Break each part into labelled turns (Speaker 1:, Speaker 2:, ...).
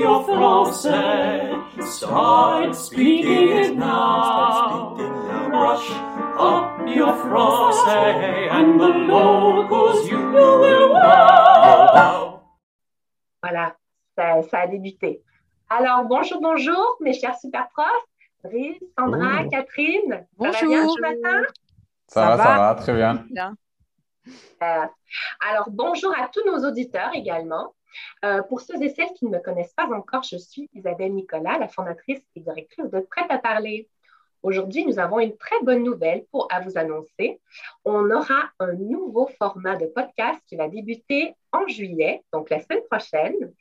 Speaker 1: your français. Start speaking it now. Brush up your français and the locals you will wow.
Speaker 2: Voilà, ça, ça a débuté. Alors, bonjour, bonjour, mes chers super profs. Brice, Sandra, Catherine.
Speaker 3: Bonjour.
Speaker 2: Ça va bien ce matin?
Speaker 4: Ça, va, ça va, très bien.
Speaker 2: Euh, alors, bonjour à tous nos auditeurs également. Euh, pour ceux et celles qui ne me connaissent pas encore, je suis Isabelle Nicolas, la fondatrice et directrice de Prête à parler. Aujourd'hui, nous avons une très bonne nouvelle pour à vous annoncer. On aura un nouveau format de podcast qui va débuter en juillet, donc la semaine prochaine.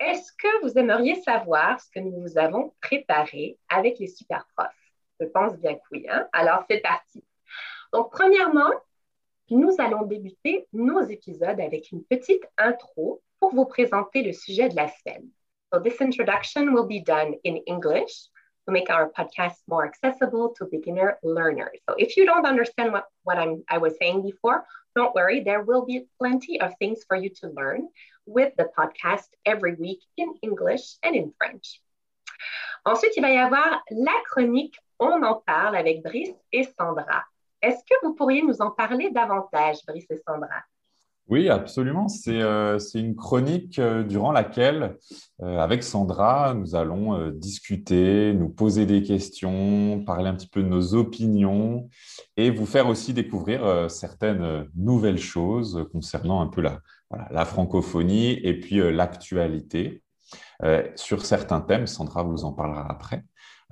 Speaker 2: Est-ce que vous aimeriez savoir ce que nous vous avons préparé avec les super profs? Je pense bien que oui. Hein? Alors, c'est parti. Donc, premièrement, nous allons débuter nos épisodes avec une petite intro pour vous présenter le sujet de la semaine. So, this introduction will be done in English to make our podcast more accessible to beginner learners. So if you don't understand what, what I'm, I was saying before, don't worry, there will be plenty of things for you to learn with the podcast every week in English and in French. Ensuite, il va y avoir la chronique On en parle avec Brice et Sandra. Est-ce que vous pourriez nous en parler davantage, Brice et Sandra?
Speaker 4: Oui, absolument. C'est euh, une chronique euh, durant laquelle, euh, avec Sandra, nous allons euh, discuter, nous poser des questions, parler un petit peu de nos opinions et vous faire aussi découvrir certaines nouvelles choses concernant un peu la, la francophonie et puis l'actualité sur certains thèmes. Sandra vous en parlera après.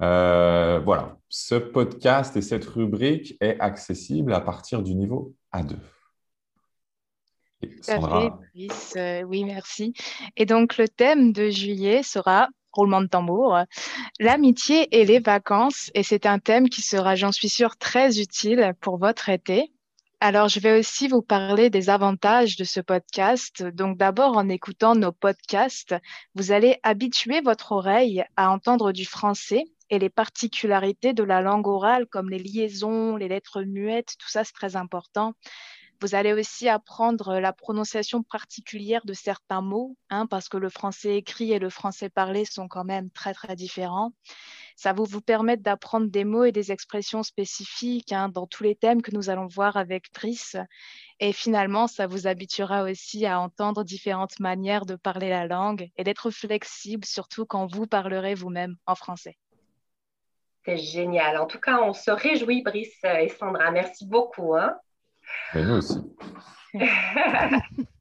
Speaker 4: Euh, voilà, ce podcast et cette rubrique est accessible à partir du niveau A2. Et Sandra.
Speaker 3: Euh, oui, merci. Et donc, le thème de juillet sera, roulement de tambour, l'amitié et les vacances. Et c'est un thème qui sera, j'en suis sûre, très utile pour votre été. Alors, je vais aussi vous parler des avantages de ce podcast. Donc, d'abord, en écoutant nos podcasts, vous allez habituer votre oreille à entendre du français et les particularités de la langue orale, comme les liaisons, les lettres muettes, tout ça, c'est très important. Vous allez aussi apprendre la prononciation particulière de certains mots, hein, parce que le français écrit et le français parlé sont quand même très, très différents. Ça va vous permettre d'apprendre des mots et des expressions spécifiques hein, dans tous les thèmes que nous allons voir avec Brice. Et finalement, ça vous habituera aussi à entendre différentes manières de parler la langue et d'être flexible, surtout quand vous parlerez vous-même en français.
Speaker 2: C'est génial. En tout cas, on se réjouit, Brice et Sandra. Merci beaucoup. Hein?
Speaker 4: et nous aussi.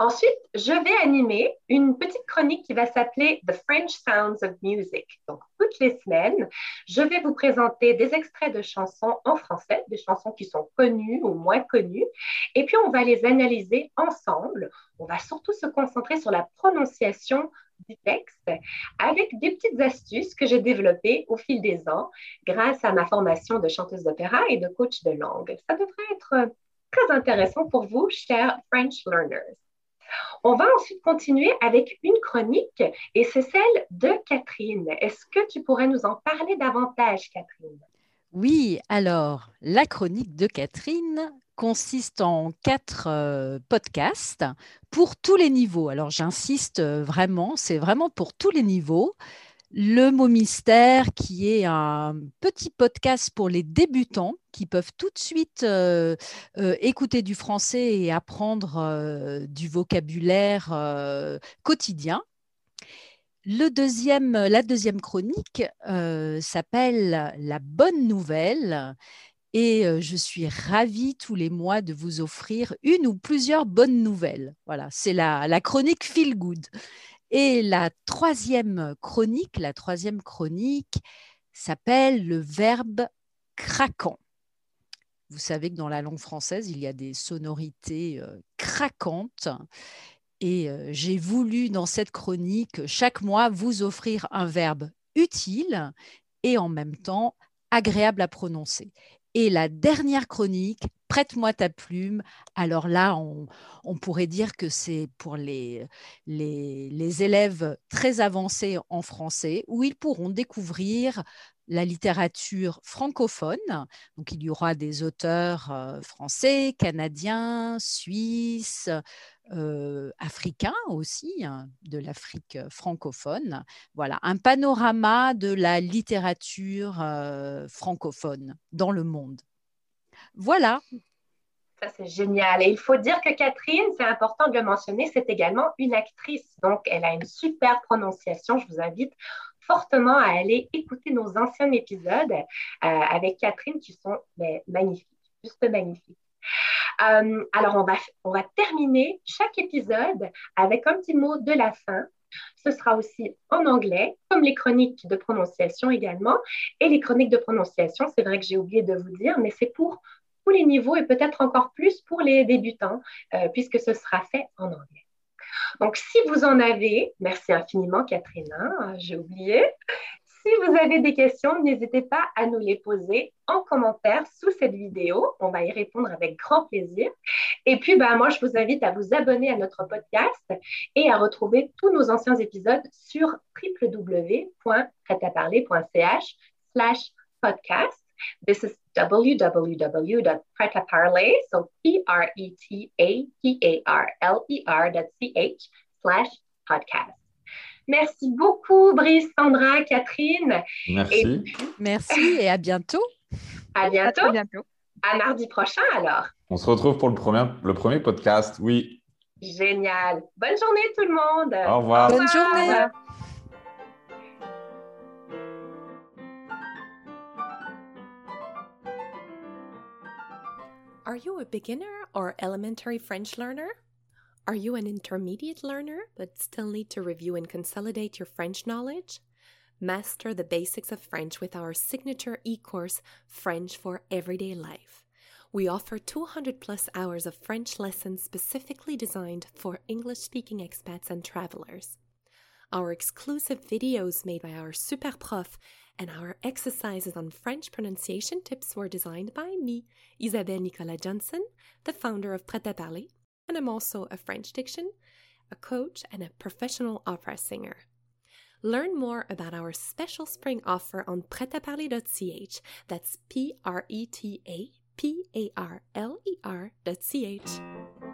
Speaker 2: Ensuite, je vais animer une petite chronique qui va s'appeler The French Sounds of Music. Donc, toutes les semaines, je vais vous présenter des extraits de chansons en français, des chansons qui sont connues ou moins connues, et puis on va les analyser ensemble. On va surtout se concentrer sur la prononciation du texte avec des petites astuces que j'ai développées au fil des ans grâce à ma formation de chanteuse d'opéra et de coach de langue. Ça devrait être très intéressant pour vous, chers French learners. On va ensuite continuer avec une chronique et c'est celle de Catherine. Est-ce que tu pourrais nous en parler davantage, Catherine?
Speaker 5: Oui, alors la chronique de Catherine consiste en quatre euh, podcasts pour tous les niveaux. Alors j'insiste euh, vraiment, c'est vraiment pour tous les niveaux. Le mot mystère, qui est un petit podcast pour les débutants qui peuvent tout de suite euh, euh, écouter du français et apprendre euh, du vocabulaire quotidien. Le deuxième, la deuxième chronique s'appelle La bonne nouvelle et je suis ravie tous les mois de vous offrir une ou plusieurs bonnes nouvelles. Voilà, c'est la, la chronique Feel Good. Et la troisième chronique, la troisième chronique s'appelle le verbe craquant. Vous savez que dans la langue française, il y a des sonorités euh, craquantes. Et euh, j'ai voulu, dans cette chronique, chaque mois, vous offrir un verbe utile et en même temps agréable à prononcer. Et la dernière chronique, Prête-moi ta plume. Alors là, on, pourrait dire que c'est pour les, les, les élèves très avancés en français, où ils pourront découvrir la littérature francophone. Donc, il y aura des auteurs euh, français, canadiens, suisses, euh, africains aussi, hein, de l'Afrique francophone. Voilà, un panorama de la littérature euh, francophone dans le monde. Voilà.
Speaker 2: Ça, c'est génial. Et il faut dire que Catherine, c'est important de le mentionner, c'est également une actrice. Donc, elle a une super prononciation. Je vous invite fortement à aller écouter nos anciens épisodes euh, avec Catherine qui sont ben, magnifiques, juste magnifiques. Euh, alors, on va, on va terminer chaque épisode avec un petit mot de la fin. Ce sera aussi en anglais, comme les chroniques de prononciation également. Et les chroniques de prononciation, c'est vrai que j'ai oublié de vous dire, mais c'est pour tous les niveaux et peut-être encore plus pour les débutants, euh, puisque ce sera fait en anglais. Donc, si vous en avez, merci infiniment Catherine, hein, j'ai oublié. Si vous avez des questions, n'hésitez pas à nous les poser en commentaire sous cette vidéo. On va y répondre avec grand plaisir. Et puis, ben, moi, je vous invite à vous abonner à notre podcast et à retrouver tous nos anciens épisodes sur www.prêtaparler.ch slash podcast. This is www.pretaparler, so P-R-E-T-A-P-A-R-L-E-R.ch slash podcast. Merci beaucoup, Brice, Sandra, Catherine.
Speaker 4: Merci.
Speaker 5: Merci et à bientôt.
Speaker 2: À bientôt.
Speaker 3: À bientôt.
Speaker 2: À mardi prochain, alors.
Speaker 4: On se retrouve pour le premier, le premier podcast. Oui.
Speaker 2: Génial. Bonne journée, tout le monde.
Speaker 4: Au revoir.
Speaker 5: Bonne journée.
Speaker 6: Are you a beginner or elementary French learner? Are you an intermediate learner but still need to review and consolidate your French knowledge? Master the basics of French with our signature e course, French for Everyday Life. We offer 200 plus hours of French lessons specifically designed for English speaking expats and travelers. Our exclusive videos made by our super prof and our exercises on French pronunciation tips were designed by me, Isabelle Nicolas Johnson, the founder of Prêt à Parler, and I'm also a French diction, a coach, and a professional opera singer. Learn more about our special spring offer on pretaparler.ch. That's P R E T A P A R L E R.ch.